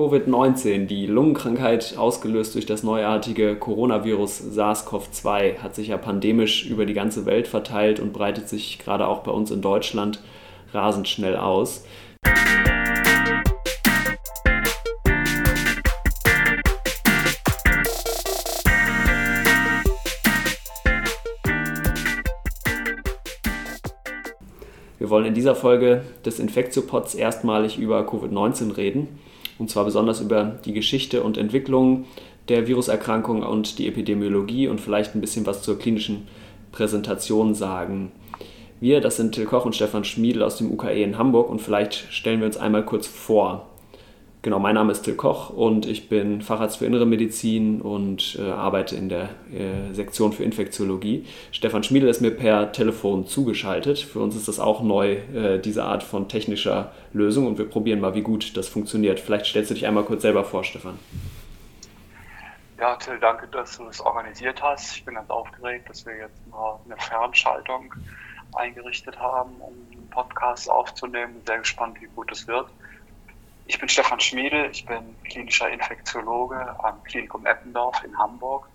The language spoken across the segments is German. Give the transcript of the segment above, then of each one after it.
Covid-19, die Lungenkrankheit ausgelöst durch das neuartige Coronavirus SARS-CoV-2, hat sich ja pandemisch über die ganze Welt verteilt und breitet sich gerade auch bei uns in Deutschland rasend schnell aus. Wir wollen in dieser Folge des Infektiopods erstmalig über Covid-19 reden. Und zwar besonders über die Geschichte und Entwicklung der Viruserkrankung und die Epidemiologie und vielleicht ein bisschen was zur klinischen Präsentation sagen. Wir, das sind Till Koch und Stefan Schmiedel aus dem UKE in Hamburg und vielleicht stellen wir uns einmal kurz vor. Genau, mein Name ist Till Koch und ich bin Facharzt für Innere Medizin und äh, arbeite in der äh, Sektion für Infektiologie. Stefan Schmiedel ist mir per Telefon zugeschaltet. Für uns ist das auch neu, äh, diese Art von technischer Lösung und wir probieren mal, wie gut das funktioniert. Vielleicht stellst du dich einmal kurz selber vor, Stefan. Ja, Till, danke, dass du das organisiert hast. Ich bin ganz aufgeregt, dass wir jetzt mal eine Fernschaltung eingerichtet haben, um einen Podcast aufzunehmen. Sehr gespannt, wie gut es wird. Ich bin Stefan Schmiedel, ich bin klinischer Infektiologe am Klinikum Eppendorf in Hamburg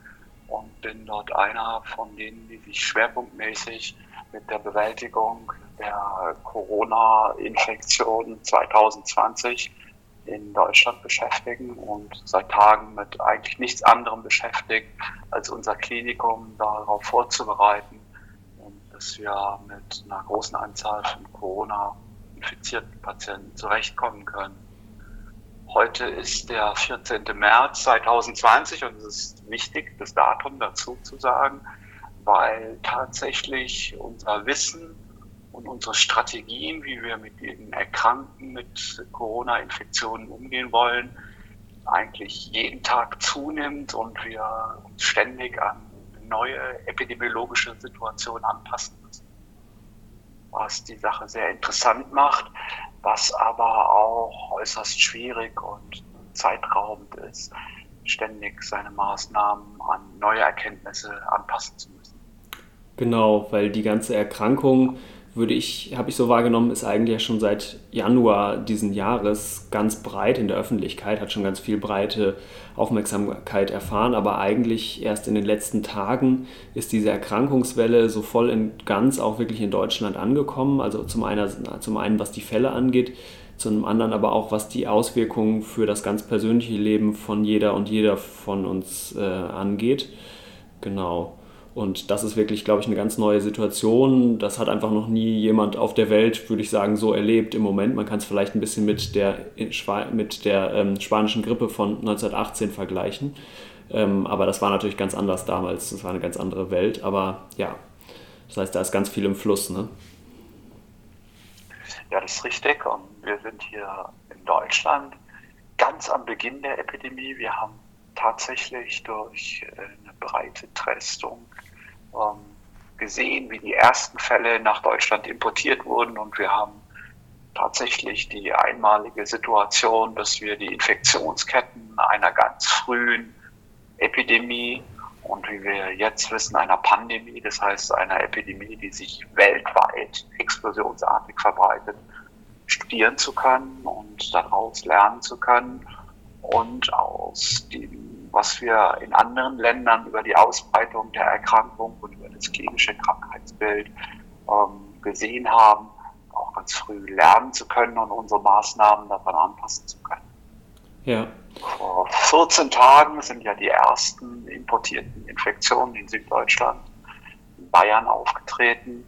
und bin dort einer von denen, die sich schwerpunktmäßig mit der Bewältigung der Corona-Infektion 2020 in Deutschland beschäftigen und seit Tagen mit eigentlich nichts anderem beschäftigt, als unser Klinikum darauf vorzubereiten dass wir mit einer großen Anzahl von Corona-infizierten Patienten zurechtkommen können. Heute ist der 14. März 2020 und es ist wichtig, das Datum dazu zu sagen, weil tatsächlich unser Wissen und unsere Strategien, wie wir mit den Erkrankten mit Corona-Infektionen umgehen wollen, eigentlich jeden Tag zunimmt und wir uns ständig an neue epidemiologische Situationen anpassen müssen. Was die Sache sehr interessant macht, was aber auch äußerst schwierig und zeitraubend ist, ständig seine Maßnahmen an neue Erkenntnisse anpassen zu müssen. Genau, weil die ganze Erkrankung würde ich, habe ich so wahrgenommen, ist eigentlich ja schon seit Januar diesen Jahres ganz breit in der Öffentlichkeit, hat schon ganz viel breite Aufmerksamkeit erfahren, aber eigentlich erst in den letzten Tagen ist diese Erkrankungswelle so voll und ganz auch wirklich in Deutschland angekommen. Also zum einen, zum einen was die Fälle angeht, zum anderen aber auch was die Auswirkungen für das ganz persönliche Leben von jeder und jeder von uns äh, angeht. Genau. Und das ist wirklich, glaube ich, eine ganz neue Situation. Das hat einfach noch nie jemand auf der Welt, würde ich sagen, so erlebt im Moment. Man kann es vielleicht ein bisschen mit der, mit der ähm, spanischen Grippe von 1918 vergleichen. Ähm, aber das war natürlich ganz anders damals. Das war eine ganz andere Welt. Aber ja, das heißt, da ist ganz viel im Fluss. Ne? Ja, das ist richtig. Und wir sind hier in Deutschland ganz am Beginn der Epidemie. Wir haben tatsächlich durch äh, eine breite Testung gesehen, wie die ersten Fälle nach Deutschland importiert wurden. Und wir haben tatsächlich die einmalige Situation, dass wir die Infektionsketten einer ganz frühen Epidemie und wie wir jetzt wissen, einer Pandemie, das heißt einer Epidemie, die sich weltweit explosionsartig verbreitet, studieren zu können und daraus lernen zu können. Und aus dem was wir in anderen Ländern über die Ausbreitung der Erkrankung und über das klinische Krankheitsbild ähm, gesehen haben, auch ganz früh lernen zu können und unsere Maßnahmen daran anpassen zu können. Ja. Vor 14 Tagen sind ja die ersten importierten Infektionen in Süddeutschland, in Bayern aufgetreten.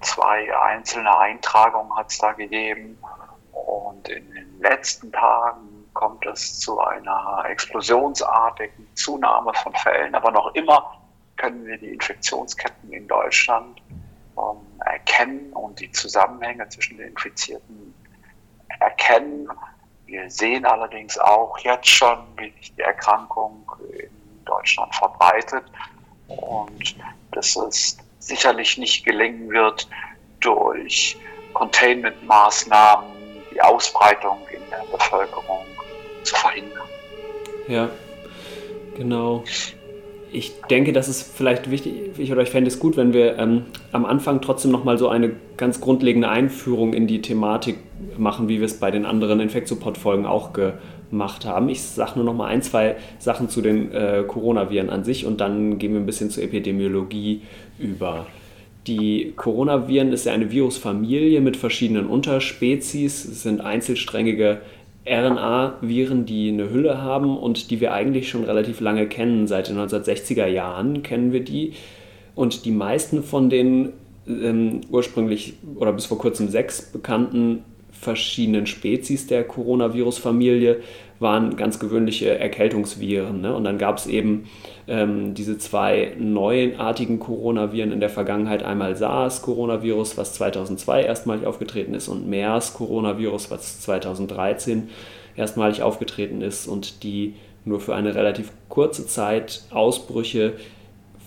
Zwei einzelne Eintragungen hat es da gegeben. Und in den letzten Tagen kommt es zu einer explosionsartigen Zunahme von Fällen. Aber noch immer können wir die Infektionsketten in Deutschland ähm, erkennen und die Zusammenhänge zwischen den Infizierten erkennen. Wir sehen allerdings auch jetzt schon, wie sich die Erkrankung in Deutschland verbreitet und dass es sicherlich nicht gelingen wird, durch Containment-Maßnahmen die Ausbreitung in der Bevölkerung zu verhindern. Ja, genau. ich denke, das ist vielleicht wichtig, ich oder ich fände es gut, wenn wir ähm, am Anfang trotzdem nochmal so eine ganz grundlegende Einführung in die Thematik machen, wie wir es bei den anderen Infektsupport-Folgen auch gemacht haben. Ich sage nur nochmal ein, zwei Sachen zu den äh, Coronaviren an sich und dann gehen wir ein bisschen zur Epidemiologie über. Die Coronaviren ist ja eine Virusfamilie mit verschiedenen Unterspezies. Es sind einzelsträngige RNA-Viren, die eine Hülle haben und die wir eigentlich schon relativ lange kennen. Seit den 1960er Jahren kennen wir die. Und die meisten von den ähm, ursprünglich oder bis vor kurzem sechs bekannten verschiedenen Spezies der Coronavirus-Familie waren ganz gewöhnliche Erkältungsviren. Ne? Und dann gab es eben ähm, diese zwei neuartigen Coronaviren in der Vergangenheit. Einmal SARS-Coronavirus, was 2002 erstmalig aufgetreten ist, und MERS-Coronavirus, was 2013 erstmalig aufgetreten ist und die nur für eine relativ kurze Zeit Ausbrüche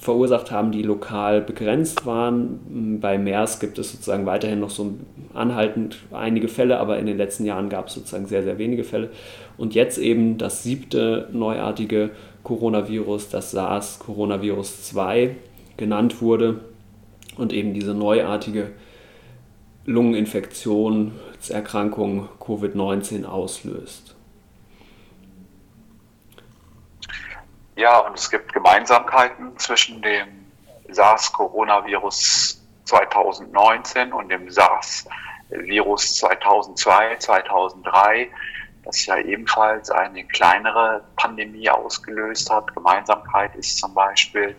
verursacht haben, die lokal begrenzt waren. Bei MERS gibt es sozusagen weiterhin noch so anhaltend einige Fälle, aber in den letzten Jahren gab es sozusagen sehr, sehr wenige Fälle. Und jetzt eben das siebte neuartige Coronavirus, das SARS-Coronavirus 2 genannt wurde und eben diese neuartige Lungeninfektion, Erkrankung Covid-19 auslöst. Ja, und es gibt Gemeinsamkeiten zwischen dem SARS-Coronavirus 2019 und dem SARS-Virus 2002, 2003, das ja ebenfalls eine kleinere Pandemie ausgelöst hat. Gemeinsamkeit ist zum Beispiel,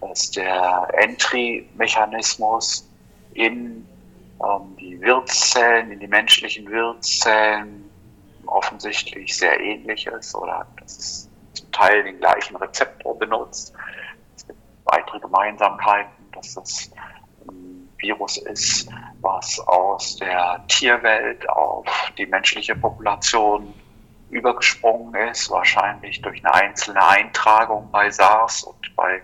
dass der Entry-Mechanismus in ähm, die Wirtszellen, in die menschlichen Wirtszellen offensichtlich sehr ähnlich ist oder dass es zum Teil den gleichen Rezeptor benutzt. Es gibt weitere Gemeinsamkeiten, dass das ein Virus ist, was aus der Tierwelt auf die menschliche Population übergesprungen ist, wahrscheinlich durch eine einzelne Eintragung bei SARS und bei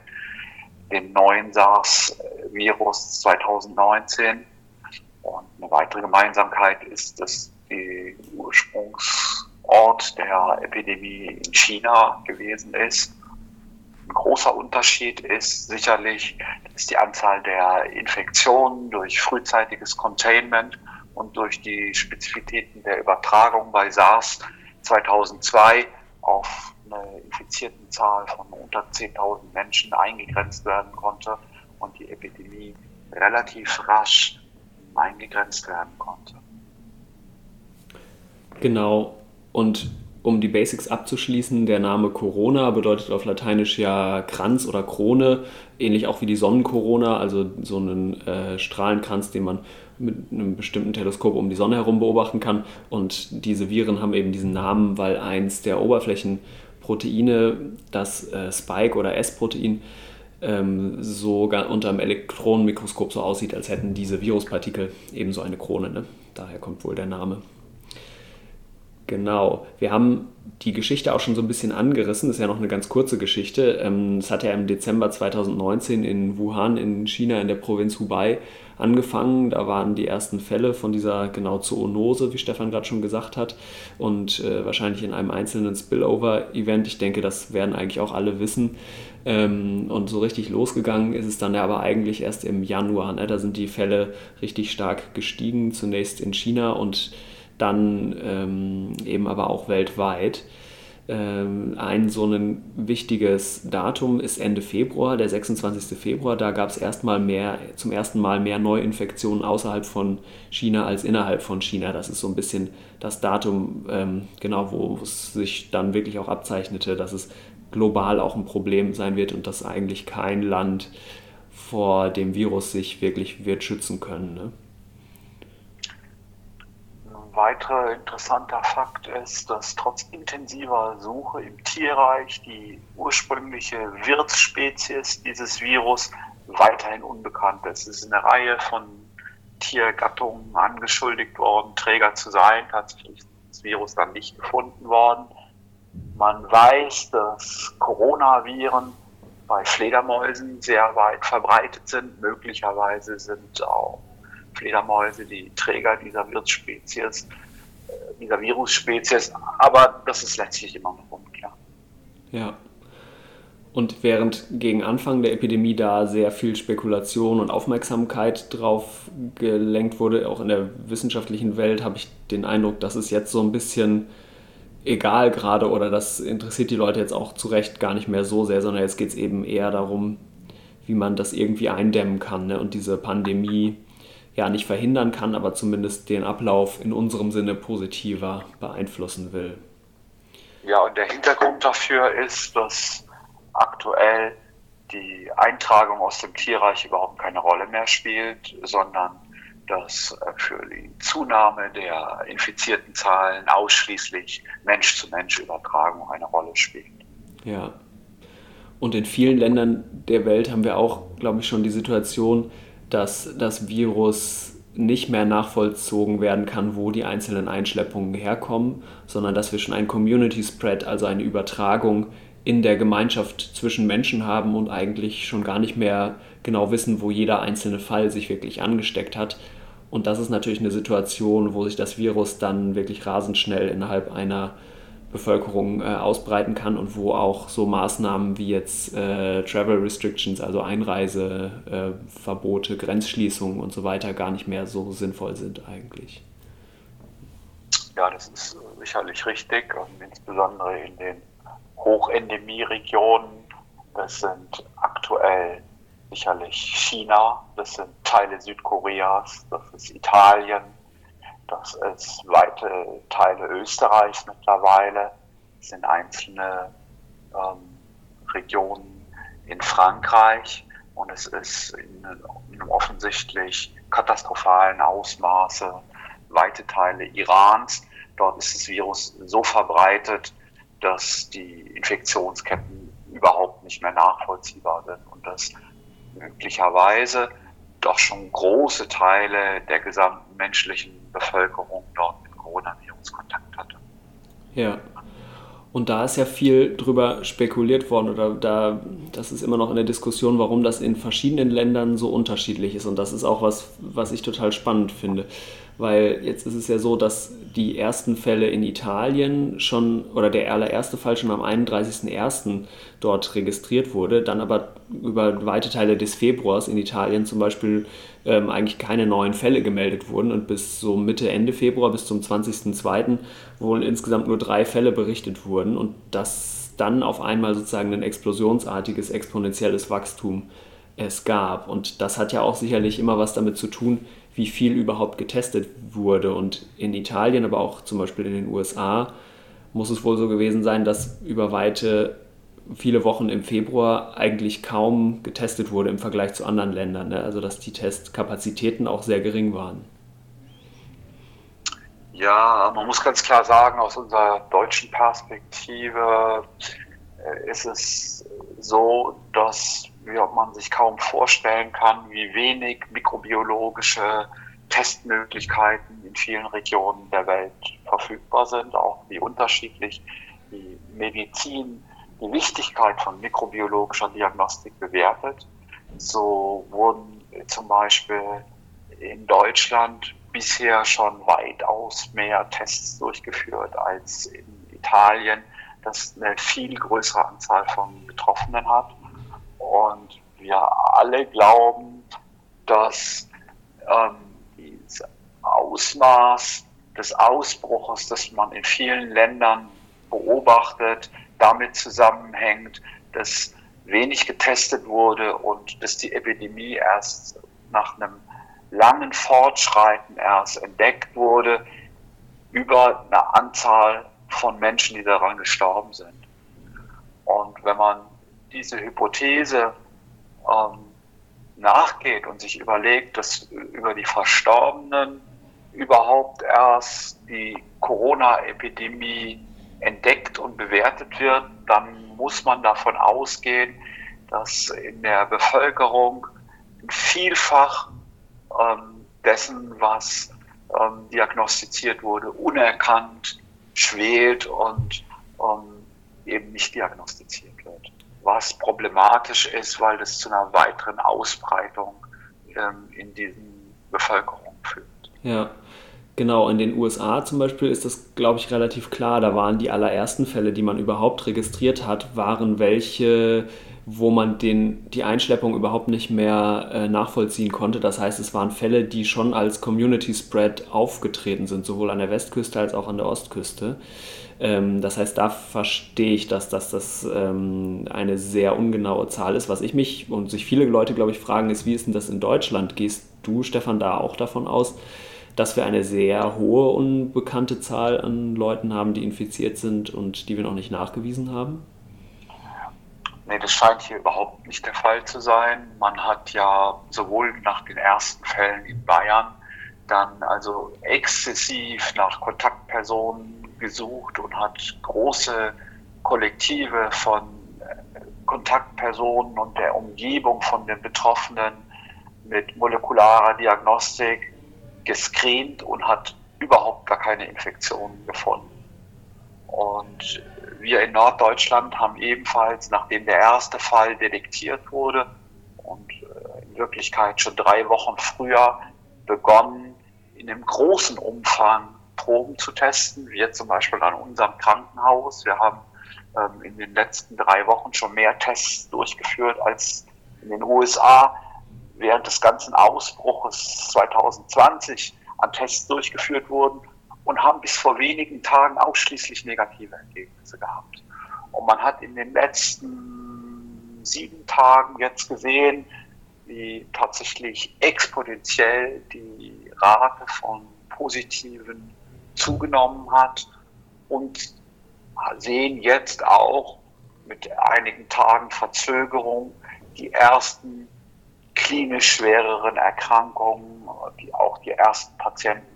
dem neuen SARS-Virus 2019. Und eine weitere Gemeinsamkeit ist, dass die Ursprungs Ort der Epidemie in China gewesen ist. Ein großer Unterschied ist sicherlich, dass die Anzahl der Infektionen durch frühzeitiges Containment und durch die Spezifitäten der Übertragung bei SARS 2002 auf eine infizierten Zahl von unter 10.000 Menschen eingegrenzt werden konnte und die Epidemie relativ rasch eingegrenzt werden konnte. Genau, und um die Basics abzuschließen, der Name Corona bedeutet auf Lateinisch ja Kranz oder Krone, ähnlich auch wie die Sonnenkorona, also so einen äh, Strahlenkranz, den man mit einem bestimmten Teleskop um die Sonne herum beobachten kann. Und diese Viren haben eben diesen Namen, weil eins der Oberflächenproteine, das äh, Spike- oder S-Protein, ähm, sogar unter dem Elektronenmikroskop so aussieht, als hätten diese Viruspartikel ebenso eine Krone. Ne? Daher kommt wohl der Name. Genau. Wir haben die Geschichte auch schon so ein bisschen angerissen. Das ist ja noch eine ganz kurze Geschichte. Ähm, es hat ja im Dezember 2019 in Wuhan in China in der Provinz Hubei angefangen. Da waren die ersten Fälle von dieser genau Zoonose, wie Stefan gerade schon gesagt hat. Und äh, wahrscheinlich in einem einzelnen Spillover-Event. Ich denke, das werden eigentlich auch alle wissen. Ähm, und so richtig losgegangen ist es dann ja aber eigentlich erst im Januar. Ne? Da sind die Fälle richtig stark gestiegen. Zunächst in China und dann ähm, eben aber auch weltweit. Ähm, ein so ein wichtiges Datum ist Ende Februar, der 26. Februar. Da gab es erstmal mehr, zum ersten Mal mehr Neuinfektionen außerhalb von China als innerhalb von China. Das ist so ein bisschen das Datum, ähm, genau, wo es sich dann wirklich auch abzeichnete, dass es global auch ein Problem sein wird und dass eigentlich kein Land vor dem Virus sich wirklich wird schützen können. Ne? Weiterer interessanter Fakt ist, dass trotz intensiver Suche im Tierreich die ursprüngliche Wirtsspezies dieses Virus weiterhin unbekannt ist. Es ist eine Reihe von Tiergattungen angeschuldigt worden, Träger zu sein. Tatsächlich ist das Virus dann nicht gefunden worden. Man weiß, dass Coronaviren bei Fledermäusen sehr weit verbreitet sind. Möglicherweise sind auch Fledermäuse, die Träger dieser Wirtsspezies, äh, dieser Virusspezies, aber das ist letztlich immer noch unklar. Ja. Und während gegen Anfang der Epidemie da sehr viel Spekulation und Aufmerksamkeit drauf gelenkt wurde, auch in der wissenschaftlichen Welt, habe ich den Eindruck, dass es jetzt so ein bisschen egal gerade oder das interessiert die Leute jetzt auch zu Recht gar nicht mehr so sehr, sondern jetzt geht es eben eher darum, wie man das irgendwie eindämmen kann ne? und diese Pandemie ja nicht verhindern kann, aber zumindest den Ablauf in unserem Sinne positiver beeinflussen will. Ja, und der Hintergrund dafür ist, dass aktuell die Eintragung aus dem Tierreich überhaupt keine Rolle mehr spielt, sondern dass äh, für die Zunahme der infizierten Zahlen ausschließlich Mensch-zu-Mensch-Übertragung eine Rolle spielt. Ja. Und in vielen Ländern der Welt haben wir auch, glaube ich, schon die Situation, dass das Virus nicht mehr nachvollzogen werden kann, wo die einzelnen Einschleppungen herkommen, sondern dass wir schon einen Community Spread, also eine Übertragung in der Gemeinschaft zwischen Menschen haben und eigentlich schon gar nicht mehr genau wissen, wo jeder einzelne Fall sich wirklich angesteckt hat. Und das ist natürlich eine Situation, wo sich das Virus dann wirklich rasend schnell innerhalb einer Bevölkerung äh, ausbreiten kann und wo auch so Maßnahmen wie jetzt äh, Travel Restrictions, also Einreiseverbote, äh, Grenzschließungen und so weiter gar nicht mehr so sinnvoll sind eigentlich. Ja, das ist sicherlich richtig und insbesondere in den Hochendemie-Regionen. Das sind aktuell sicherlich China, das sind Teile Südkoreas, das ist Italien, das ist weite Teile Österreichs mittlerweile, sind einzelne ähm, Regionen in Frankreich und es ist in, in einem offensichtlich katastrophalen Ausmaße weite Teile Irans. Dort ist das Virus so verbreitet, dass die Infektionsketten überhaupt nicht mehr nachvollziehbar sind und dass möglicherweise doch schon große Teile der gesamten menschlichen Bevölkerung dort mit Coronavirus Kontakt hatte. Ja. Und da ist ja viel drüber spekuliert worden oder da, das ist immer noch in der Diskussion, warum das in verschiedenen Ländern so unterschiedlich ist. Und das ist auch was, was ich total spannend finde weil jetzt ist es ja so, dass die ersten Fälle in Italien schon, oder der allererste Fall schon am 31.01. dort registriert wurde, dann aber über weite Teile des Februars in Italien zum Beispiel ähm, eigentlich keine neuen Fälle gemeldet wurden und bis so Mitte, Ende Februar, bis zum 20.02. wohl insgesamt nur drei Fälle berichtet wurden und dass dann auf einmal sozusagen ein explosionsartiges, exponentielles Wachstum es gab. Und das hat ja auch sicherlich immer was damit zu tun, wie viel überhaupt getestet wurde. Und in Italien, aber auch zum Beispiel in den USA, muss es wohl so gewesen sein, dass über weite viele Wochen im Februar eigentlich kaum getestet wurde im Vergleich zu anderen Ländern. Ne? Also dass die Testkapazitäten auch sehr gering waren. Ja, man muss ganz klar sagen, aus unserer deutschen Perspektive äh, ist es so, dass man sich kaum vorstellen kann, wie wenig mikrobiologische Testmöglichkeiten in vielen Regionen der Welt verfügbar sind, auch wie unterschiedlich die Medizin die Wichtigkeit von mikrobiologischer Diagnostik bewertet. So wurden zum Beispiel in Deutschland bisher schon weitaus mehr Tests durchgeführt als in Italien, das eine viel größere Anzahl von Betroffenen hat. Und wir alle glauben, dass ähm, dieses Ausmaß des Ausbruches, das man in vielen Ländern beobachtet, damit zusammenhängt, dass wenig getestet wurde und dass die Epidemie erst nach einem langen Fortschreiten erst entdeckt wurde über eine Anzahl von Menschen, die daran gestorben sind. Und wenn man diese Hypothese ähm, nachgeht und sich überlegt, dass über die Verstorbenen überhaupt erst die Corona-Epidemie entdeckt und bewertet wird, dann muss man davon ausgehen, dass in der Bevölkerung vielfach ähm, dessen, was ähm, diagnostiziert wurde, unerkannt schwelt und ähm, eben nicht diagnostiziert was problematisch ist, weil das zu einer weiteren Ausbreitung ähm, in diesen Bevölkerungen führt. Ja, Genau, in den USA zum Beispiel ist das, glaube ich, relativ klar. Da waren die allerersten Fälle, die man überhaupt registriert hat, waren welche, wo man den, die Einschleppung überhaupt nicht mehr äh, nachvollziehen konnte. Das heißt, es waren Fälle, die schon als Community Spread aufgetreten sind, sowohl an der Westküste als auch an der Ostküste. Ähm, das heißt, da verstehe ich, dass, dass das ähm, eine sehr ungenaue Zahl ist. Was ich mich und sich viele Leute, glaube ich, fragen, ist, wie ist denn das in Deutschland? Gehst du, Stefan, da auch davon aus, dass wir eine sehr hohe unbekannte Zahl an Leuten haben, die infiziert sind und die wir noch nicht nachgewiesen haben? Nee, das scheint hier überhaupt nicht der Fall zu sein. Man hat ja sowohl nach den ersten Fällen in Bayern dann also exzessiv nach Kontaktpersonen gesucht und hat große Kollektive von äh, Kontaktpersonen und der Umgebung von den Betroffenen mit molekularer Diagnostik gescreent und hat überhaupt gar keine Infektionen gefunden. Und wir in Norddeutschland haben ebenfalls, nachdem der erste Fall detektiert wurde und äh, in Wirklichkeit schon drei Wochen früher begonnen, in einem großen Umfang Proben zu testen, jetzt zum Beispiel an unserem Krankenhaus. Wir haben ähm, in den letzten drei Wochen schon mehr Tests durchgeführt als in den USA während des ganzen Ausbruches 2020 an Tests durchgeführt wurden und haben bis vor wenigen Tagen ausschließlich negative Ergebnisse gehabt. Und man hat in den letzten sieben Tagen jetzt gesehen, wie tatsächlich exponentiell die Rate von Positiven zugenommen hat und sehen jetzt auch mit einigen Tagen Verzögerung die ersten klinisch schwereren Erkrankungen, die auch die ersten Patienten,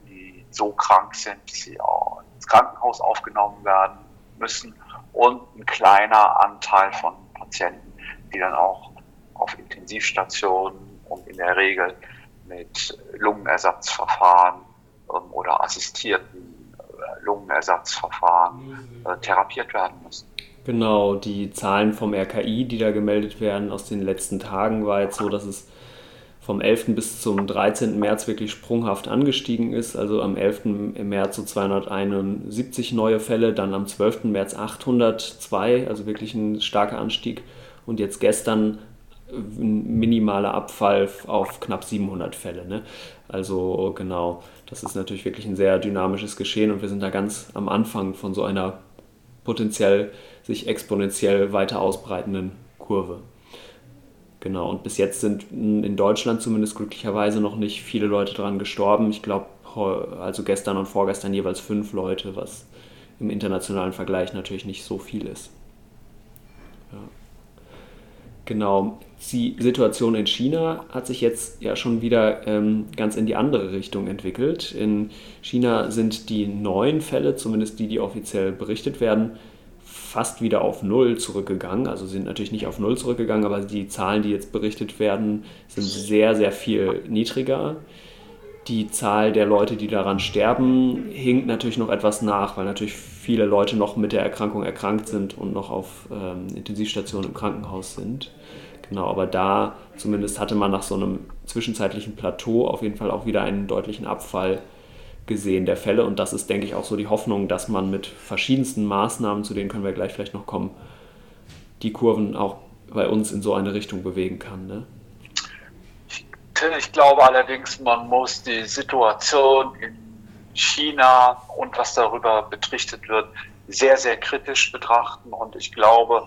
so krank sind, dass sie auch ins Krankenhaus aufgenommen werden müssen und ein kleiner Anteil von Patienten, die dann auch auf Intensivstationen und in der Regel mit Lungenersatzverfahren ähm, oder assistierten äh, Lungenersatzverfahren äh, therapiert werden müssen. Genau, die Zahlen vom RKI, die da gemeldet werden aus den letzten Tagen, war jetzt so, dass es vom 11. bis zum 13. März wirklich sprunghaft angestiegen ist. Also am 11. März so 271 neue Fälle, dann am 12. März 802, also wirklich ein starker Anstieg. Und jetzt gestern ein minimaler Abfall auf knapp 700 Fälle. Ne? Also genau, das ist natürlich wirklich ein sehr dynamisches Geschehen und wir sind da ganz am Anfang von so einer potenziell sich exponentiell weiter ausbreitenden Kurve. Genau, und bis jetzt sind in Deutschland zumindest glücklicherweise noch nicht viele Leute daran gestorben. Ich glaube, also gestern und vorgestern jeweils fünf Leute, was im internationalen Vergleich natürlich nicht so viel ist. Ja. Genau, die Situation in China hat sich jetzt ja schon wieder ähm, ganz in die andere Richtung entwickelt. In China sind die neuen Fälle, zumindest die, die offiziell berichtet werden, fast wieder auf Null zurückgegangen. Also sind natürlich nicht auf Null zurückgegangen, aber die Zahlen, die jetzt berichtet werden, sind sehr, sehr viel niedriger. Die Zahl der Leute, die daran sterben, hinkt natürlich noch etwas nach, weil natürlich viele Leute noch mit der Erkrankung erkrankt sind und noch auf ähm, Intensivstationen im Krankenhaus sind. Genau, aber da zumindest hatte man nach so einem zwischenzeitlichen Plateau auf jeden Fall auch wieder einen deutlichen Abfall gesehen der Fälle. Und das ist, denke ich, auch so die Hoffnung, dass man mit verschiedensten Maßnahmen, zu denen können wir gleich vielleicht noch kommen, die Kurven auch bei uns in so eine Richtung bewegen kann. Ne? Ich glaube allerdings, man muss die Situation in China und was darüber berichtet wird, sehr, sehr kritisch betrachten. Und ich glaube,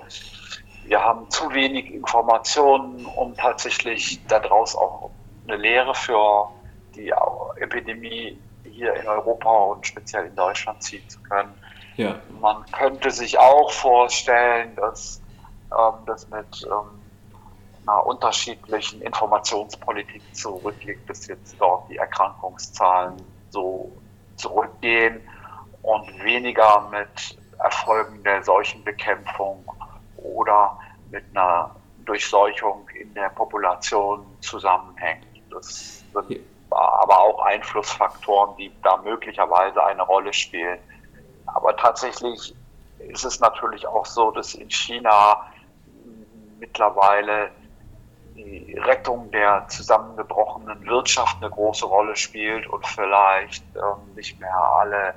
wir haben zu wenig Informationen, um tatsächlich daraus auch eine Lehre für die Epidemie hier in Europa und speziell in Deutschland ziehen zu können. Ja. Man könnte sich auch vorstellen, dass ähm, das mit ähm, einer unterschiedlichen Informationspolitik zurückliegt, dass jetzt dort die Erkrankungszahlen so zurückgehen und weniger mit Erfolgen der Seuchenbekämpfung oder mit einer Durchseuchung in der Population zusammenhängt. Das sind aber auch Einflussfaktoren, die da möglicherweise eine Rolle spielen. Aber tatsächlich ist es natürlich auch so, dass in China mittlerweile die Rettung der zusammengebrochenen Wirtschaft eine große Rolle spielt und vielleicht ähm, nicht mehr alle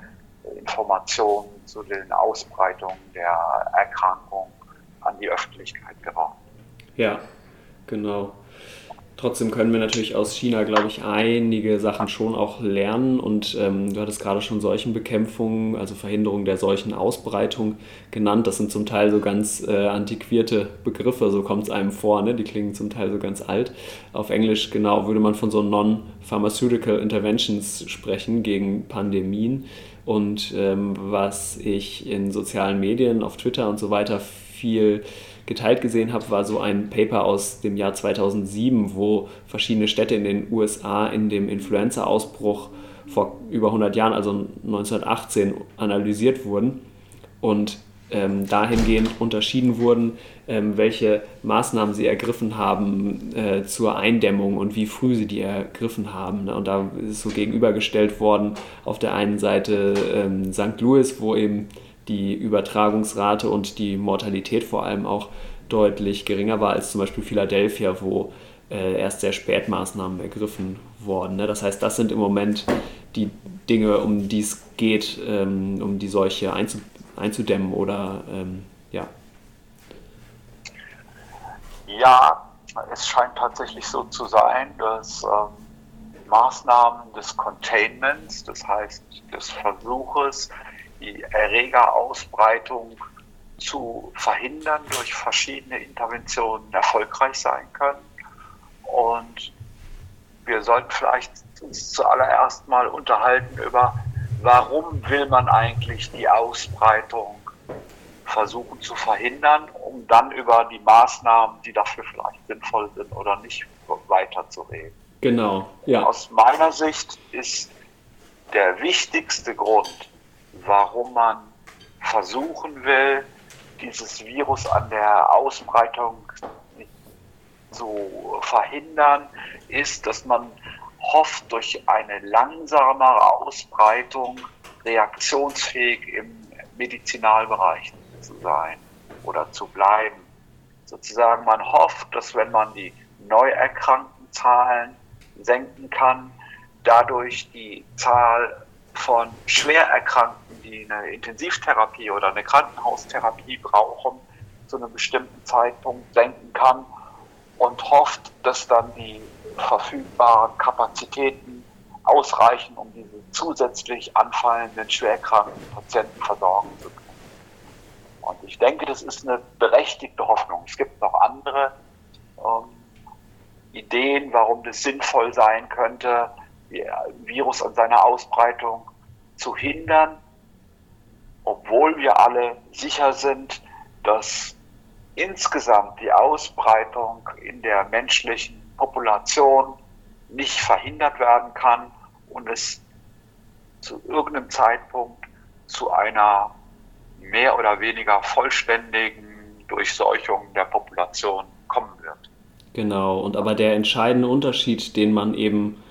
Informationen zu den Ausbreitungen der Erkrankung an die Öffentlichkeit geraten. Ja, genau. Trotzdem können wir natürlich aus China, glaube ich, einige Sachen schon auch lernen. Und ähm, du hattest gerade schon Seuchenbekämpfung, also Verhinderung der Seuchenausbreitung genannt. Das sind zum Teil so ganz äh, antiquierte Begriffe, so kommt es einem vor. Ne? Die klingen zum Teil so ganz alt. Auf Englisch genau würde man von so Non-Pharmaceutical Interventions sprechen gegen Pandemien. Und ähm, was ich in sozialen Medien, auf Twitter und so weiter viel geteilt gesehen habe, war so ein Paper aus dem Jahr 2007, wo verschiedene Städte in den USA in dem Influenza-Ausbruch vor über 100 Jahren, also 1918, analysiert wurden und ähm, dahingehend unterschieden wurden, ähm, welche Maßnahmen sie ergriffen haben äh, zur Eindämmung und wie früh sie die ergriffen haben. Ne? Und da ist so gegenübergestellt worden, auf der einen Seite ähm, St. Louis, wo eben die Übertragungsrate und die Mortalität vor allem auch deutlich geringer war als zum Beispiel Philadelphia, wo äh, erst sehr spät Maßnahmen ergriffen wurden. Ne? Das heißt, das sind im Moment die Dinge, um die es geht, ähm, um die Seuche einzu einzudämmen oder ähm, ja. Ja, es scheint tatsächlich so zu sein, dass ähm, Maßnahmen des Containments, das heißt des Versuches, die Erregerausbreitung zu verhindern durch verschiedene Interventionen erfolgreich sein können. Und wir sollten vielleicht uns zuallererst mal unterhalten über, warum will man eigentlich die Ausbreitung versuchen zu verhindern, um dann über die Maßnahmen, die dafür vielleicht sinnvoll sind oder nicht, weiterzureden. Genau, ja. Aus meiner Sicht ist der wichtigste Grund, warum man versuchen will, dieses Virus an der Ausbreitung zu verhindern, ist, dass man hofft, durch eine langsamere Ausbreitung reaktionsfähig im Medizinalbereich zu sein oder zu bleiben. Sozusagen, man hofft, dass wenn man die Neuerkrankten senken kann, dadurch die Zahl von Schwererkrankten, die eine Intensivtherapie oder eine Krankenhaustherapie brauchen, zu einem bestimmten Zeitpunkt senken kann und hofft, dass dann die verfügbaren Kapazitäten ausreichen, um diese zusätzlich anfallenden schwerkranken Patienten versorgen zu können. Und ich denke, das ist eine berechtigte Hoffnung. Es gibt noch andere ähm, Ideen, warum das sinnvoll sein könnte, Virus an seiner Ausbreitung zu hindern, obwohl wir alle sicher sind, dass insgesamt die Ausbreitung in der menschlichen Population nicht verhindert werden kann und es zu irgendeinem Zeitpunkt zu einer mehr oder weniger vollständigen Durchseuchung der Population kommen wird. Genau, und aber der entscheidende Unterschied, den man eben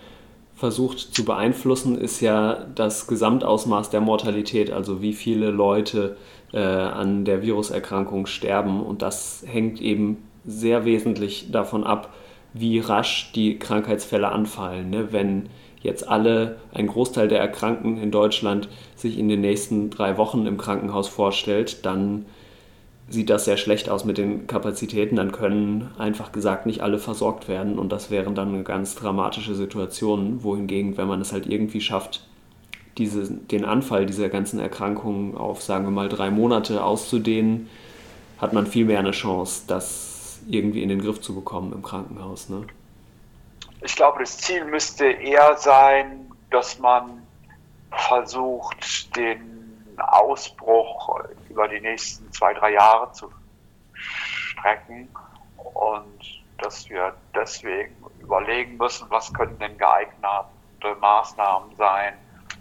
versucht zu beeinflussen, ist ja das Gesamtausmaß der Mortalität, also wie viele Leute äh, an der Viruserkrankung sterben. Und das hängt eben sehr wesentlich davon ab, wie rasch die Krankheitsfälle anfallen. Ne? Wenn jetzt alle, ein Großteil der Erkrankten in Deutschland sich in den nächsten drei Wochen im Krankenhaus vorstellt, dann sieht das sehr schlecht aus mit den Kapazitäten, dann können einfach gesagt nicht alle versorgt werden und das wären dann ganz dramatische Situation, wohingegen, wenn man es halt irgendwie schafft, diese, den Anfall dieser ganzen Erkrankungen auf, sagen wir mal, drei Monate auszudehnen, hat man viel mehr eine Chance, das irgendwie in den Griff zu bekommen im Krankenhaus. Ne? Ich glaube, das Ziel müsste eher sein, dass man versucht, den Ausbruch über die nächsten zwei, drei Jahre zu strecken und dass wir deswegen überlegen müssen, was können denn geeignete Maßnahmen sein,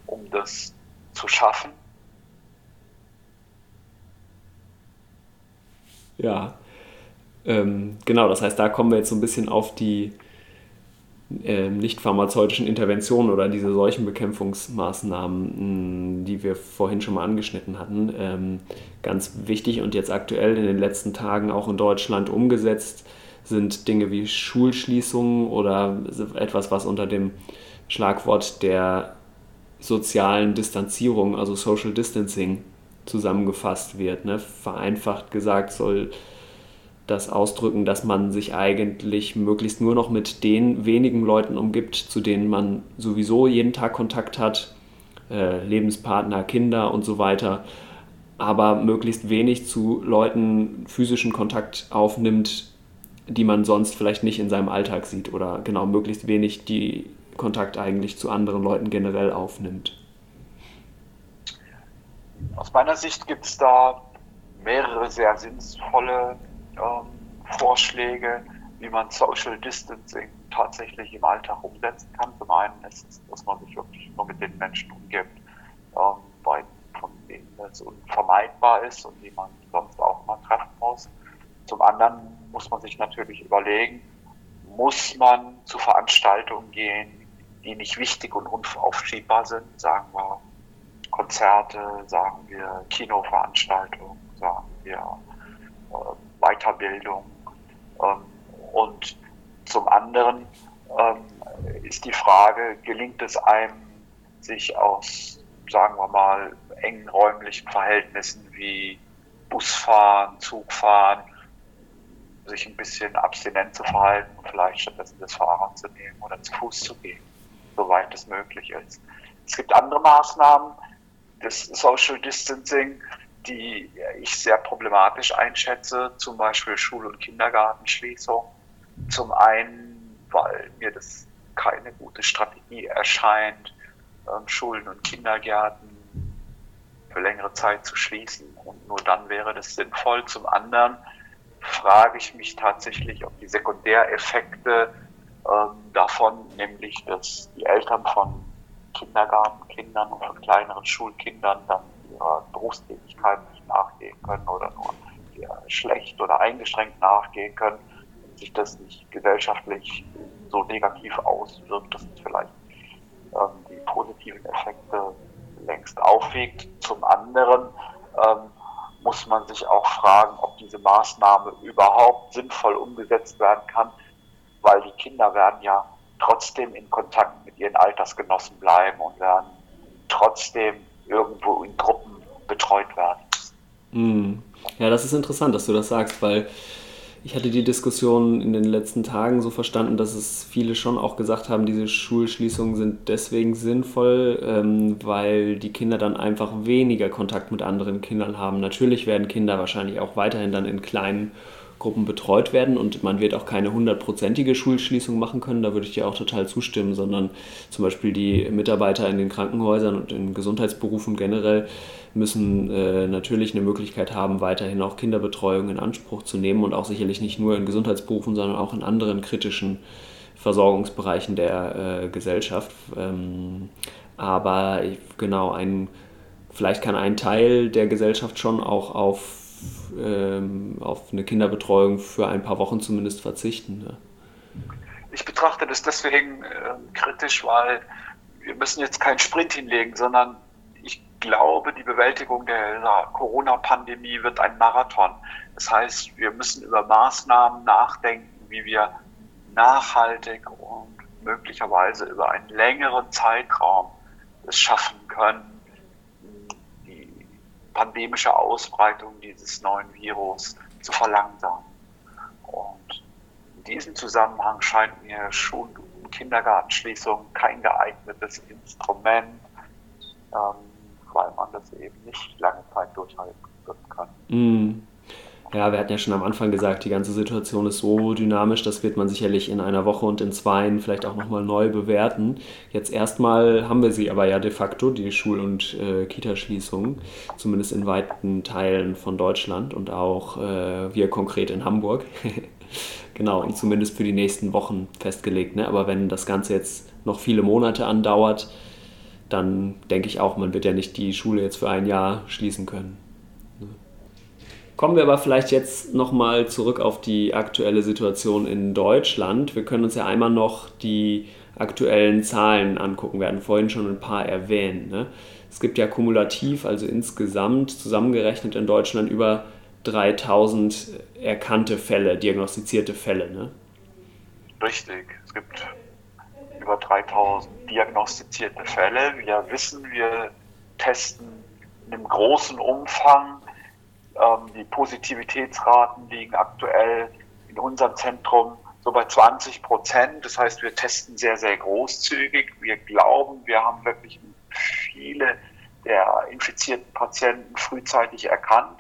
um das zu schaffen. Ja, ähm, genau, das heißt, da kommen wir jetzt so ein bisschen auf die äh, nicht pharmazeutischen Interventionen oder diese Seuchenbekämpfungsmaßnahmen, die wir vorhin schon mal angeschnitten hatten, ähm, ganz wichtig und jetzt aktuell in den letzten Tagen auch in Deutschland umgesetzt sind Dinge wie Schulschließungen oder etwas, was unter dem Schlagwort der sozialen Distanzierung, also Social Distancing, zusammengefasst wird. Ne? Vereinfacht gesagt soll das ausdrücken, dass man sich eigentlich möglichst nur noch mit den wenigen Leuten umgibt, zu denen man sowieso jeden Tag Kontakt hat, äh, Lebenspartner, Kinder und so weiter, aber möglichst wenig zu Leuten physischen Kontakt aufnimmt, die man sonst vielleicht nicht in seinem Alltag sieht oder genau möglichst wenig die Kontakt eigentlich zu anderen Leuten generell aufnimmt. Aus meiner Sicht gibt es da mehrere sehr sinnvolle ähm, Vorschläge, wie man Social Distancing tatsächlich im Alltag umsetzen kann. Zum einen ist es, dass man sich wirklich nur mit den Menschen umgibt, ähm, bei, von denen es unvermeidbar ist und die man sonst auch mal treffen muss. Zum anderen muss man sich natürlich überlegen, muss man zu Veranstaltungen gehen, die nicht wichtig und unaufschiebbar sind, sagen wir Konzerte, sagen wir Kinoveranstaltungen, sagen wir äh, Weiterbildung. Ähm, und zum anderen ähm, ist die Frage, gelingt es einem, sich aus, sagen wir mal, engen räumlichen Verhältnissen wie Busfahren, Zugfahren, sich ein bisschen abstinent zu verhalten und vielleicht stattdessen das Fahrrad zu nehmen oder zu Fuß zu gehen, soweit es möglich ist. Es gibt andere Maßnahmen des Social Distancing, die ich sehr problematisch einschätze, zum Beispiel Schul- und Kindergartenschließung. Zum einen, weil mir das keine gute Strategie erscheint, ähm, Schulen und Kindergärten für längere Zeit zu schließen. Und nur dann wäre das sinnvoll. Zum anderen frage ich mich tatsächlich, ob die Sekundäreffekte ähm, davon, nämlich dass die Eltern von Kindergartenkindern und von kleineren Schulkindern dann ihrer Berufstätigkeit nicht nachgehen können oder nur schlecht oder eingeschränkt nachgehen können, sich das nicht gesellschaftlich so negativ auswirkt, dass es vielleicht ähm, die positiven Effekte längst aufwiegt. Zum anderen ähm, muss man sich auch fragen, ob diese Maßnahme überhaupt sinnvoll umgesetzt werden kann, weil die Kinder werden ja trotzdem in Kontakt mit ihren Altersgenossen bleiben und werden trotzdem irgendwo in Gruppen betreut werden. Hm. Ja, das ist interessant, dass du das sagst, weil ich hatte die Diskussion in den letzten Tagen so verstanden, dass es viele schon auch gesagt haben, diese Schulschließungen sind deswegen sinnvoll, ähm, weil die Kinder dann einfach weniger Kontakt mit anderen Kindern haben. Natürlich werden Kinder wahrscheinlich auch weiterhin dann in kleinen Gruppen betreut werden und man wird auch keine hundertprozentige Schulschließung machen können, da würde ich dir auch total zustimmen, sondern zum Beispiel die Mitarbeiter in den Krankenhäusern und in Gesundheitsberufen generell müssen äh, natürlich eine Möglichkeit haben, weiterhin auch Kinderbetreuung in Anspruch zu nehmen und auch sicherlich nicht nur in Gesundheitsberufen, sondern auch in anderen kritischen Versorgungsbereichen der äh, Gesellschaft. Ähm, aber ich, genau, ein, vielleicht kann ein Teil der Gesellschaft schon auch auf ähm, auf eine Kinderbetreuung für ein paar Wochen zumindest verzichten. Ne? Ich betrachte das deswegen äh, kritisch, weil wir müssen jetzt keinen Sprint hinlegen, sondern ich glaube, die Bewältigung der Corona-Pandemie wird ein Marathon. Das heißt, wir müssen über Maßnahmen nachdenken, wie wir nachhaltig und möglicherweise über einen längeren Zeitraum es schaffen können, pandemische Ausbreitung dieses neuen Virus zu verlangsamen. Und in diesem Zusammenhang scheint mir Schul- und Kindergartenschließung kein geeignetes Instrument, ähm, weil man das eben nicht lange Zeit durchhalten kann. Mm. Ja, wir hatten ja schon am Anfang gesagt, die ganze Situation ist so dynamisch, das wird man sicherlich in einer Woche und in zwei vielleicht auch nochmal neu bewerten. Jetzt erstmal haben wir sie aber ja de facto, die Schul- und äh, Kitaschließungen, zumindest in weiten Teilen von Deutschland und auch äh, wir konkret in Hamburg. genau, und zumindest für die nächsten Wochen festgelegt. Ne? Aber wenn das Ganze jetzt noch viele Monate andauert, dann denke ich auch, man wird ja nicht die Schule jetzt für ein Jahr schließen können. Kommen wir aber vielleicht jetzt nochmal zurück auf die aktuelle Situation in Deutschland. Wir können uns ja einmal noch die aktuellen Zahlen angucken. Wir hatten vorhin schon ein paar erwähnt. Ne? Es gibt ja kumulativ, also insgesamt zusammengerechnet in Deutschland über 3000 erkannte Fälle, diagnostizierte Fälle. Ne? Richtig, es gibt über 3000 diagnostizierte Fälle. Wir wissen, wir testen in einem großen Umfang. Ähm, die Positivitätsraten liegen aktuell in unserem Zentrum so bei 20 Prozent. Das heißt, wir testen sehr, sehr großzügig. Wir glauben, wir haben wirklich viele der infizierten Patienten frühzeitig erkannt.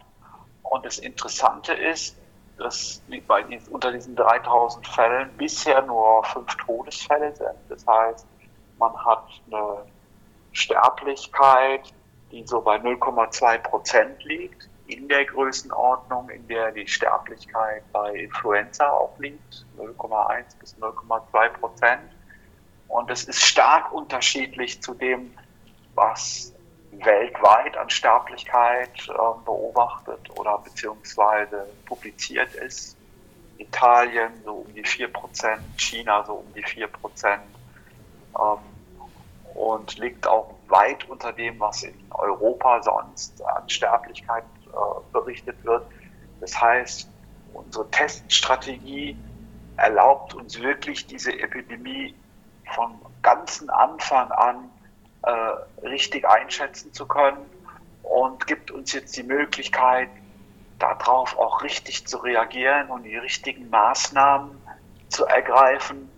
Und das Interessante ist, dass bei, unter diesen 3000 Fällen bisher nur fünf Todesfälle sind. Das heißt, man hat eine Sterblichkeit, die so bei 0,2 Prozent liegt, in der Größenordnung, in der die Sterblichkeit bei Influenza auch liegt, 0,1 bis 0,2 Prozent. Und es ist stark unterschiedlich zu dem, was weltweit an Sterblichkeit äh, beobachtet oder beziehungsweise publiziert ist. Italien so um die 4%, China so um die 4% ähm, und liegt auch weit unter dem, was in Europa sonst an Sterblichkeit berichtet wird. Das heißt, unsere Teststrategie erlaubt uns wirklich diese Epidemie von ganzen Anfang an äh, richtig einschätzen zu können und gibt uns jetzt die Möglichkeit, darauf auch richtig zu reagieren und die richtigen Maßnahmen zu ergreifen,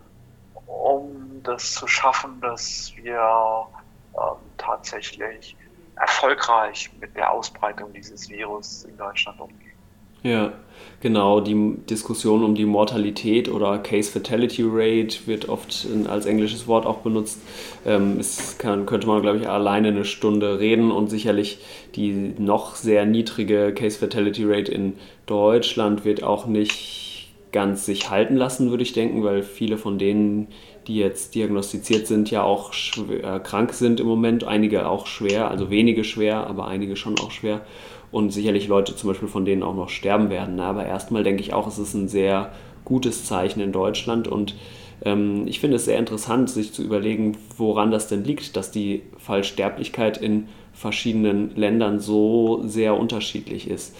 um das zu schaffen, dass wir äh, tatsächlich erfolgreich mit der Ausbreitung dieses Virus in Deutschland umgehen. Ja, genau. Die Diskussion um die Mortalität oder Case Fatality Rate wird oft als englisches Wort auch benutzt. Ähm, es kann, könnte man, glaube ich, alleine eine Stunde reden und sicherlich die noch sehr niedrige Case Fatality Rate in Deutschland wird auch nicht ganz sich halten lassen, würde ich denken, weil viele von denen, die jetzt diagnostiziert sind, ja auch schwer, äh, krank sind im Moment. Einige auch schwer, also wenige schwer, aber einige schon auch schwer und sicherlich Leute zum Beispiel von denen auch noch sterben werden. Aber erstmal denke ich auch, es ist ein sehr gutes Zeichen in Deutschland und ähm, ich finde es sehr interessant, sich zu überlegen, woran das denn liegt, dass die Fallsterblichkeit in verschiedenen Ländern so sehr unterschiedlich ist.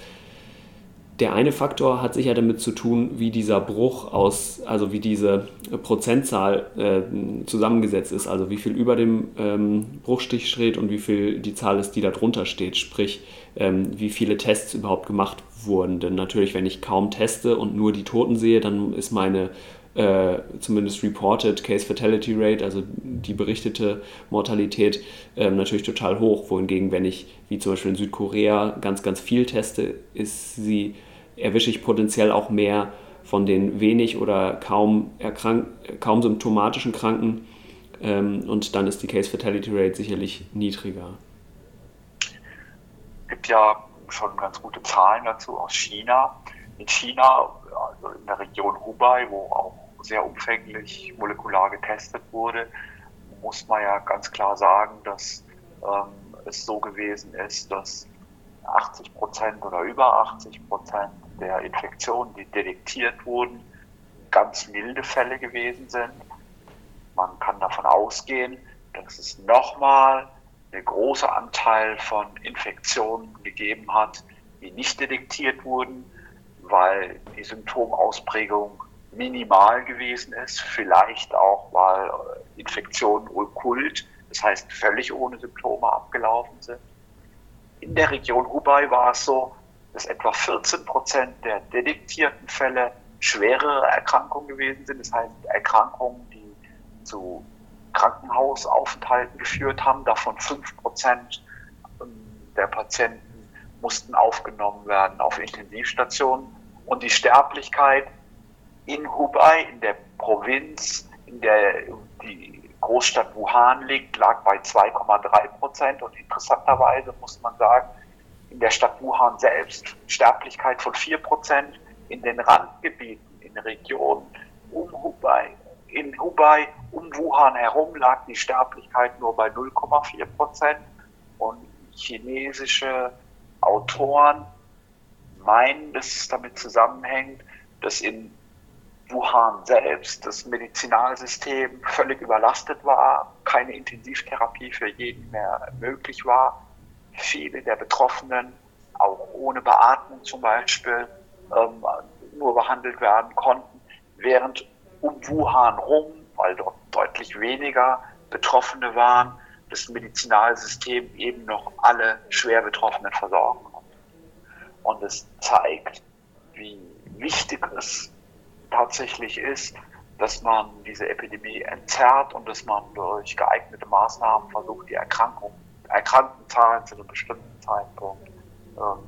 Der eine Faktor hat sicher damit zu tun, wie dieser Bruch aus, also wie diese Prozentzahl äh, zusammengesetzt ist, also wie viel über dem ähm, Bruchstich steht und wie viel die Zahl ist, die da drunter steht, sprich ähm, wie viele Tests überhaupt gemacht wurden. Denn natürlich, wenn ich kaum teste und nur die Toten sehe, dann ist meine äh, zumindest reported Case Fatality Rate, also die berichtete Mortalität, äh, natürlich total hoch. Wohingegen, wenn ich, wie zum Beispiel in Südkorea, ganz, ganz viel teste, ist sie, erwische ich potenziell auch mehr von den wenig oder kaum, erkrank, kaum symptomatischen Kranken. Ähm, und dann ist die Case Fatality Rate sicherlich niedriger. Es gibt ja schon ganz gute Zahlen dazu aus China. In China, also in der Region Hubei, wo auch sehr umfänglich molekular getestet wurde, muss man ja ganz klar sagen, dass ähm, es so gewesen ist, dass 80 Prozent oder über 80 Prozent der Infektionen, die detektiert wurden, ganz milde Fälle gewesen sind. Man kann davon ausgehen, dass es nochmal ein großer Anteil von Infektionen gegeben hat, die nicht detektiert wurden, weil die Symptomausprägung minimal gewesen ist, vielleicht auch, weil Infektionen okkult, das heißt völlig ohne Symptome abgelaufen sind. In der Region Hubei war es so, dass etwa 14 Prozent der detektierten Fälle schwerere Erkrankungen gewesen sind, das heißt Erkrankungen, die zu Krankenhausaufenthalten geführt haben. Davon 5 Prozent der Patienten mussten aufgenommen werden auf Intensivstationen. Und die Sterblichkeit in Hubei, in der Provinz, in der die Großstadt Wuhan liegt, lag bei 2,3 Prozent. Und interessanterweise muss man sagen, in der Stadt Wuhan selbst Sterblichkeit von 4 Prozent, in den Randgebieten, in Regionen um Hubei, in Hubei um Wuhan herum lag die Sterblichkeit nur bei 0,4 Prozent. Und chinesische Autoren meinen, dass es damit zusammenhängt, dass in Wuhan selbst das Medizinalsystem völlig überlastet war, keine Intensivtherapie für jeden mehr möglich war. Viele der Betroffenen auch ohne Beatmung zum Beispiel ähm, nur behandelt werden konnten, während um Wuhan rum, weil dort deutlich weniger Betroffene waren, das Medizinalsystem eben noch alle schwer Betroffenen versorgen konnte. Und es zeigt, wie wichtig es tatsächlich ist, dass man diese Epidemie entzerrt und dass man durch geeignete Maßnahmen versucht, die Erkrankung, Erkrankenzahlen zu einem bestimmten Zeitpunkt ähm,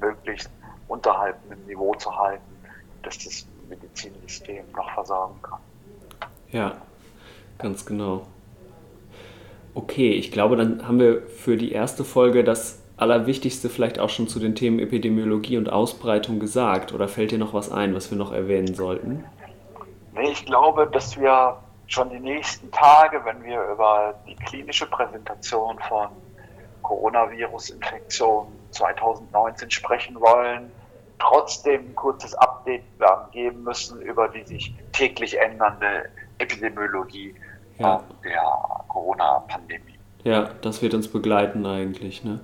möglichst unterhalb einem Niveau zu halten, dass das Medizinsystem noch versorgen kann. Ja, ganz genau. Okay, ich glaube, dann haben wir für die erste Folge das Allerwichtigste vielleicht auch schon zu den Themen Epidemiologie und Ausbreitung gesagt. Oder fällt dir noch was ein, was wir noch erwähnen sollten? Nee, ich glaube, dass wir schon die nächsten Tage, wenn wir über die klinische Präsentation von Coronavirus-Infektionen 2019 sprechen wollen, trotzdem ein kurzes Update geben müssen über die sich täglich ändernde Epidemiologie ja. der Corona-Pandemie. Ja, das wird uns begleiten eigentlich. Ne?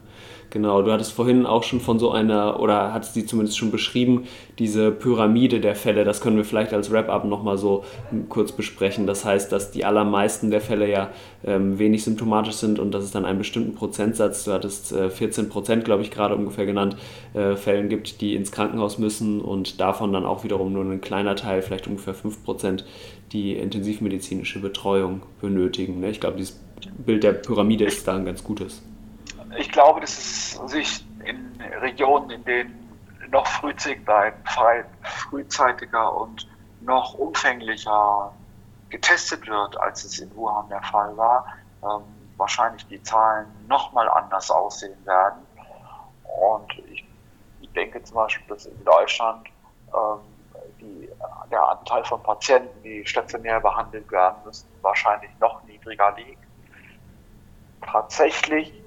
Genau, du hattest vorhin auch schon von so einer, oder hattest sie zumindest schon beschrieben, diese Pyramide der Fälle. Das können wir vielleicht als Wrap-up nochmal so kurz besprechen. Das heißt, dass die allermeisten der Fälle ja ähm, wenig symptomatisch sind und dass es dann einen bestimmten Prozentsatz, du hattest äh, 14 Prozent, glaube ich, gerade ungefähr genannt, äh, Fällen gibt, die ins Krankenhaus müssen und davon dann auch wiederum nur ein kleiner Teil, vielleicht ungefähr 5 Prozent, die intensivmedizinische Betreuung benötigen. Ne? Ich glaube, dieses Bild der Pyramide ist da ein ganz gutes ich glaube, dass es sich in Regionen, in denen noch frühzeitiger, und noch umfänglicher getestet wird, als es in Wuhan der Fall war, ähm, wahrscheinlich die Zahlen nochmal anders aussehen werden. Und ich, ich, denke zum Beispiel, dass in Deutschland ähm, die, der Anteil von Patienten, die stationär behandelt werden müssen, wahrscheinlich noch niedriger liegt. Tatsächlich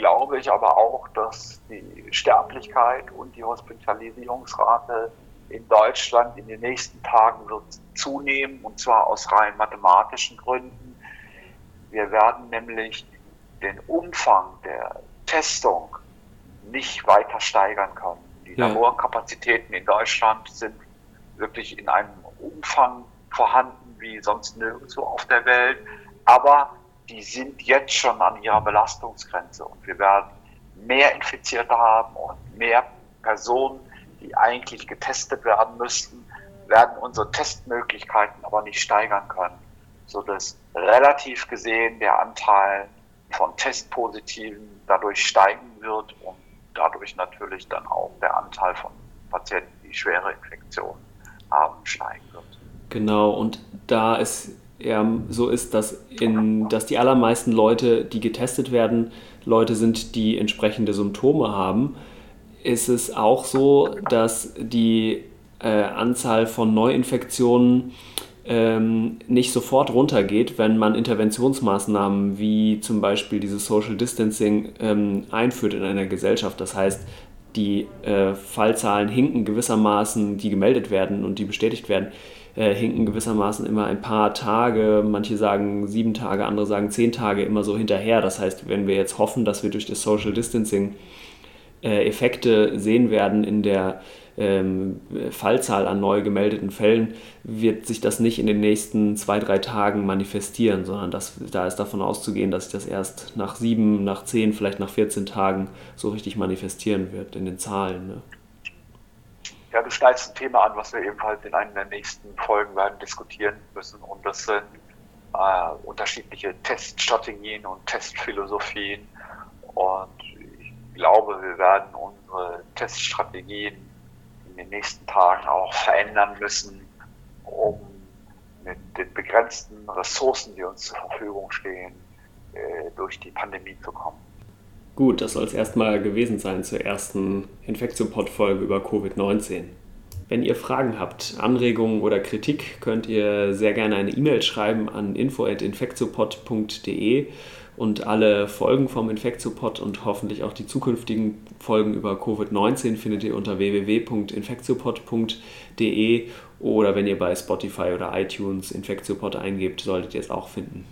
glaube ich aber auch, dass die Sterblichkeit und die Hospitalisierungsrate in Deutschland in den nächsten Tagen wird zunehmen, und zwar aus rein mathematischen Gründen. Wir werden nämlich den Umfang der Testung nicht weiter steigern können. Die ja. Laborkapazitäten in Deutschland sind wirklich in einem Umfang vorhanden wie sonst nirgendwo auf der Welt. Aber die sind jetzt schon an ihrer Belastungsgrenze und wir werden mehr Infizierte haben und mehr Personen, die eigentlich getestet werden müssten, werden unsere Testmöglichkeiten aber nicht steigern können, sodass relativ gesehen der Anteil von Testpositiven dadurch steigen wird und dadurch natürlich dann auch der Anteil von Patienten, die schwere Infektionen haben, steigen wird. Genau, und da ist ja, so ist, dass, in, dass die allermeisten Leute, die getestet werden, Leute sind, die entsprechende Symptome haben, ist es auch so, dass die äh, Anzahl von Neuinfektionen ähm, nicht sofort runtergeht, wenn man Interventionsmaßnahmen wie zum Beispiel dieses Social Distancing ähm, einführt in einer Gesellschaft. Das heißt, die äh, Fallzahlen hinken gewissermaßen, die gemeldet werden und die bestätigt werden, äh, hinken gewissermaßen immer ein paar Tage, manche sagen sieben Tage, andere sagen zehn Tage immer so hinterher. Das heißt, wenn wir jetzt hoffen, dass wir durch das Social Distancing äh, Effekte sehen werden in der ähm, Fallzahl an neu gemeldeten Fällen, wird sich das nicht in den nächsten zwei, drei Tagen manifestieren, sondern das, da ist davon auszugehen, dass sich das erst nach sieben, nach zehn, vielleicht nach 14 Tagen so richtig manifestieren wird in den Zahlen. Ne? Ja, du schneidest ein Thema an, was wir ebenfalls in einer der nächsten Folgen werden diskutieren müssen. Und das sind äh, unterschiedliche Teststrategien und Testphilosophien. Und ich glaube, wir werden unsere Teststrategien in den nächsten Tagen auch verändern müssen, um mit den begrenzten Ressourcen, die uns zur Verfügung stehen, äh, durch die Pandemie zu kommen. Gut, das soll es erstmal gewesen sein zur ersten Infektio-Pod-Folge über Covid-19. Wenn ihr Fragen habt, Anregungen oder Kritik, könnt ihr sehr gerne eine E-Mail schreiben an info.infektiopod.de und alle Folgen vom Infektiopod und hoffentlich auch die zukünftigen Folgen über Covid-19 findet ihr unter www.infektiopod.de oder wenn ihr bei Spotify oder iTunes Infektiopod eingebt, solltet ihr es auch finden.